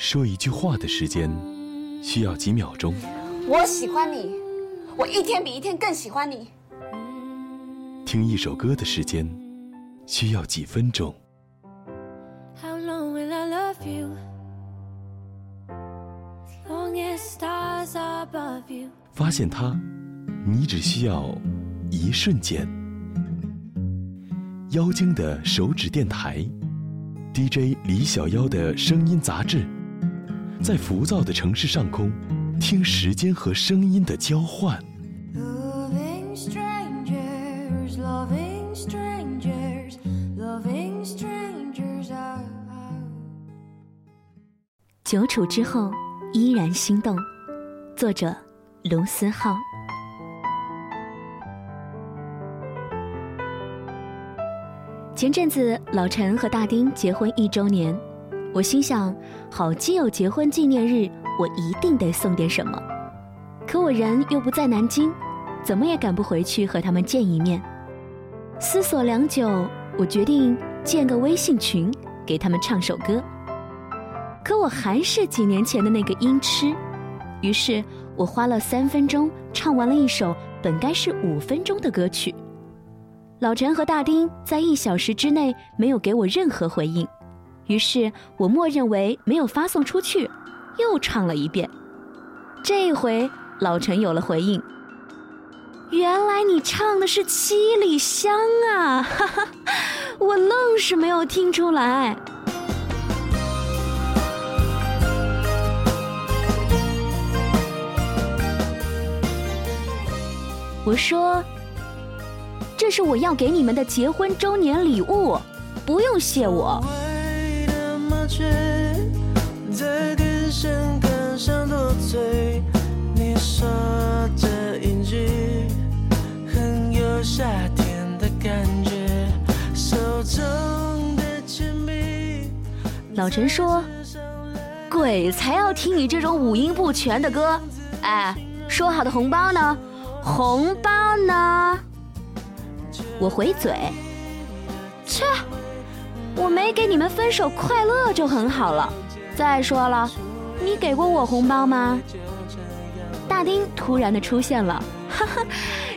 说一句话的时间需要几秒钟，我喜欢你，我一天比一天更喜欢你。听一首歌的时间需要几分钟，How long will I love you? Long as stars are above you. 发现它，你只需要一瞬间。妖精的手指电台，DJ 李小妖的声音杂志，在浮躁的城市上空，听时间和声音的交换。Loving strangers, loving strangers, loving strangers are. 久处之后依然心动，作者卢思浩。前阵子老陈和大丁结婚一周年，我心想，好基友结婚纪念日，我一定得送点什么。可我人又不在南京，怎么也赶不回去和他们见一面。思索良久，我决定建个微信群，给他们唱首歌。可我还是几年前的那个音痴，于是我花了三分钟唱完了一首本该是五分钟的歌曲。老陈和大丁在一小时之内没有给我任何回应，于是我默认为没有发送出去，又唱了一遍。这回老陈有了回应，原来你唱的是《七里香》啊！哈哈，我愣是没有听出来。我说：“这是我要给你们的结婚周年礼物，不用谢我。为的麻雀在电线杆上多嘴，你说这一句很有夏天的感觉，手中的铅笔。”老陈说：“鬼才要听你这种五音不全的歌。哎，说好的红包呢？红包呢？”我回嘴：“，我没给你们分手快乐就很好了。再说了，你给过我红包吗？”大丁突然的出现了，哈哈，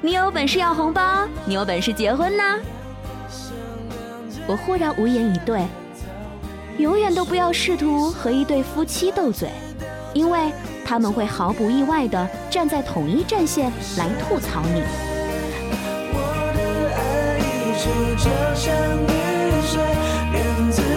你有本事要红包，你有本事结婚呢？我忽然无言以对。永远都不要试图和一对夫妻斗嘴，因为他们会毫不意外的站在统一战线来吐槽你。我的爱一出就像 ends.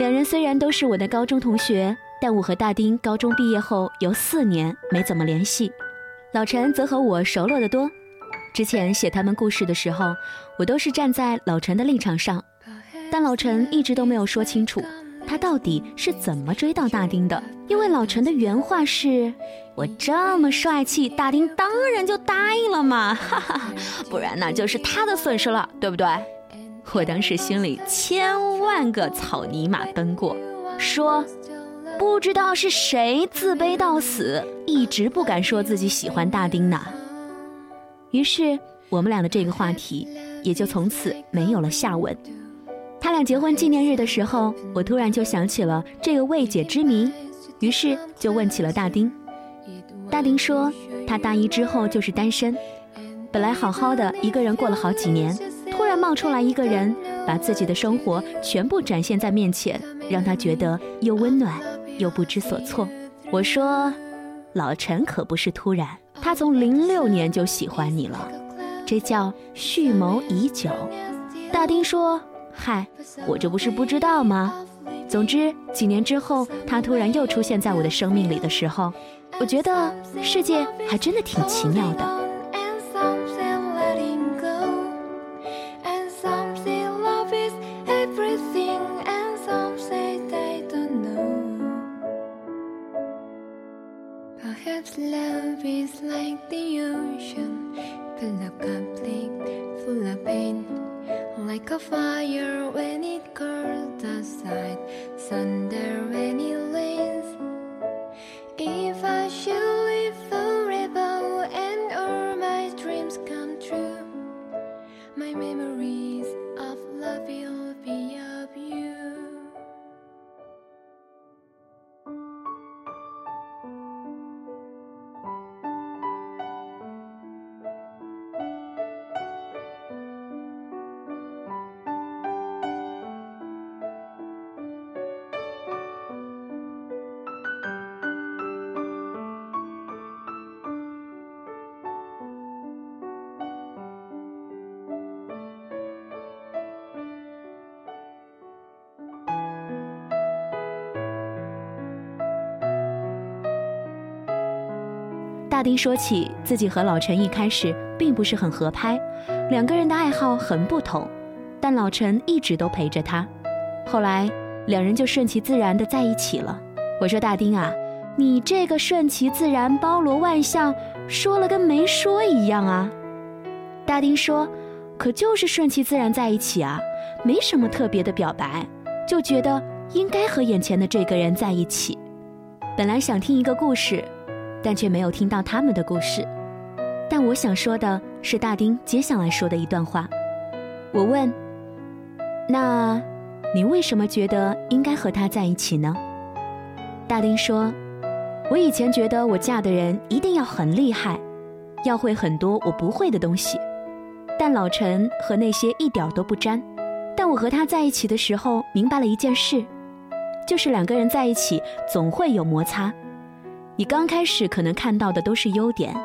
两人虽然都是我的高中同学，但我和大丁高中毕业后有四年没怎么联系，老陈则和我熟络得多。之前写他们故事的时候，我都是站在老陈的立场上，但老陈一直都没有说清楚他到底是怎么追到大丁的。因为老陈的原话是：“我这么帅气，大丁当然就答应了嘛，哈哈，不然那就是他的损失了，对不对？”我当时心里千万个草泥马奔过，说不知道是谁自卑到死，一直不敢说自己喜欢大丁呢。于是我们俩的这个话题也就从此没有了下文。他俩结婚纪念日的时候，我突然就想起了这个未解之谜，于是就问起了大丁。大丁说他大一之后就是单身，本来好好的一个人过了好几年。冒出来一个人，把自己的生活全部展现在面前，让他觉得又温暖又不知所措。我说，老陈可不是突然，他从零六年就喜欢你了，这叫蓄谋已久。大丁说：“嗨，我这不是不知道吗？”总之，几年之后，他突然又出现在我的生命里的时候，我觉得世界还真的挺奇妙的。Pain. Like a fire when it curls aside, thunder when it 大丁说起自己和老陈一开始并不是很合拍，两个人的爱好很不同，但老陈一直都陪着他。后来两人就顺其自然的在一起了。我说大丁啊，你这个顺其自然、包罗万象，说了跟没说一样啊。大丁说，可就是顺其自然在一起啊，没什么特别的表白，就觉得应该和眼前的这个人在一起。本来想听一个故事。但却没有听到他们的故事。但我想说的是大丁接下来说的一段话。我问：“那，你为什么觉得应该和他在一起呢？”大丁说：“我以前觉得我嫁的人一定要很厉害，要会很多我不会的东西。但老陈和那些一点都不沾。但我和他在一起的时候，明白了一件事，就是两个人在一起总会有摩擦。”你刚开始可能看到的都是优点，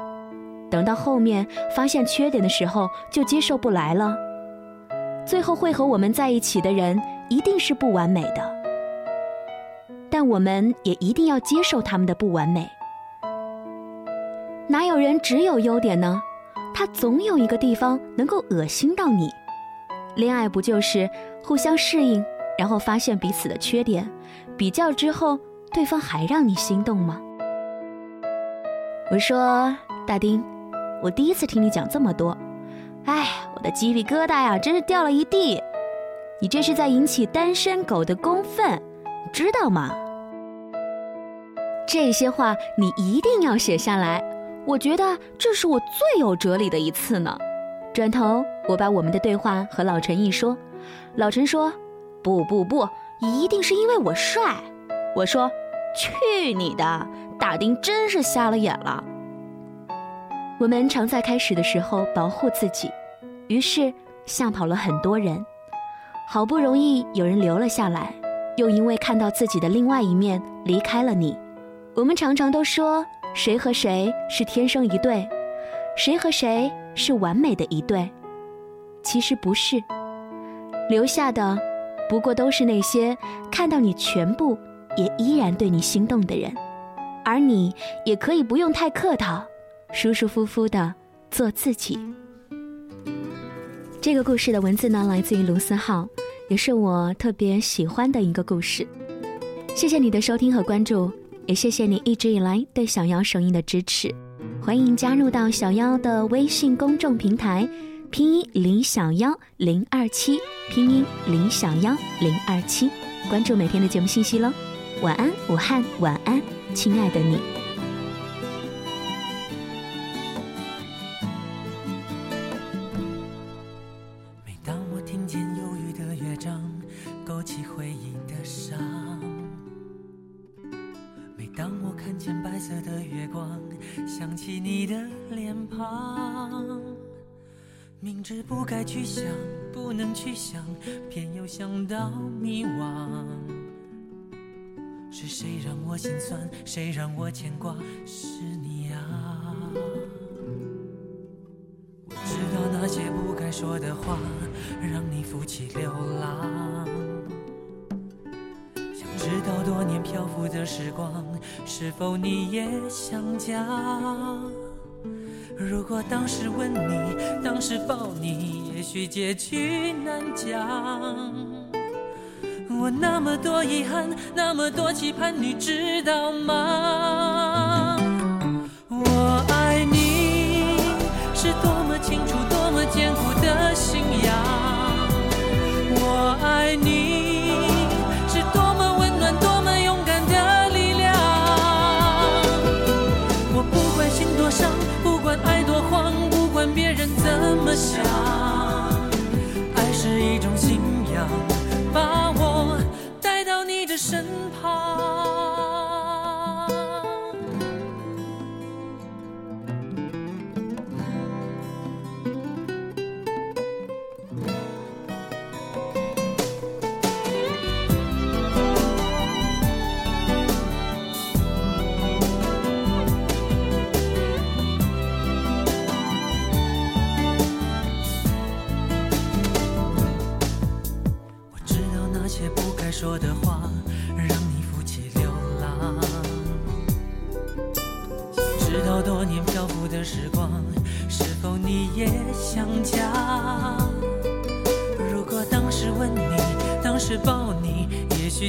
等到后面发现缺点的时候，就接受不来了。最后会和我们在一起的人一定是不完美的，但我们也一定要接受他们的不完美。哪有人只有优点呢？他总有一个地方能够恶心到你。恋爱不就是互相适应，然后发现彼此的缺点，比较之后，对方还让你心动吗？我说大丁，我第一次听你讲这么多，哎，我的鸡皮疙瘩呀，真是掉了一地。你这是在引起单身狗的公愤，知道吗？这些话你一定要写下来，我觉得这是我最有哲理的一次呢。转头我把我们的对话和老陈一说，老陈说：“不不不，一定是因为我帅。”我说：“去你的！”马丁真是瞎了眼了。我们常在开始的时候保护自己，于是吓跑了很多人。好不容易有人留了下来，又因为看到自己的另外一面离开了你。我们常常都说谁和谁是天生一对，谁和谁是完美的一对，其实不是。留下的不过都是那些看到你全部也依然对你心动的人，而你也可以不用太客套，舒舒服服的做自己。这个故事的文字呢，来自于卢思浩，也是我特别喜欢的一个故事。谢谢你的收听和关注，也谢谢你一直以来对小妖声音的支持。欢迎加入到小妖的微信公众平台，拼音李小妖零二七，拼音李小妖零二七，关注每天的节目信息喽。晚安，武汉，晚安，亲爱的你。每当我听见忧郁的乐章，勾起回忆的伤；每当我看见白色的月光，想起你的脸庞。明知不该去想，不能去想，偏又想到迷惘。是谁让我心酸？谁让我牵挂？是你啊！我知道那些不该说的话，让你负气流浪。想知道多年漂浮的时光，是否你也想家？如果当时吻你，当时抱你，也许结局难讲。我那么多遗憾，那么多期盼，你知道吗？我爱你是多么清楚、多么坚固的信仰。我爱你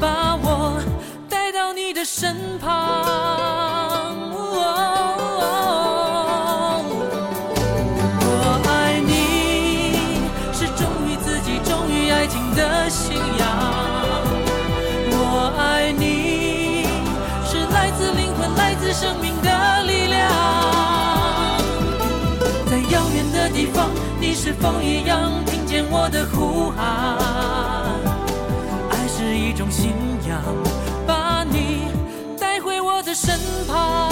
把我带到你的身旁。我爱你是忠于自己、忠于爱情的信仰。我爱你是来自灵魂、来自生命的力量。在遥远的地方，你是否一样听见我的呼喊？信仰，把你带回我的身旁。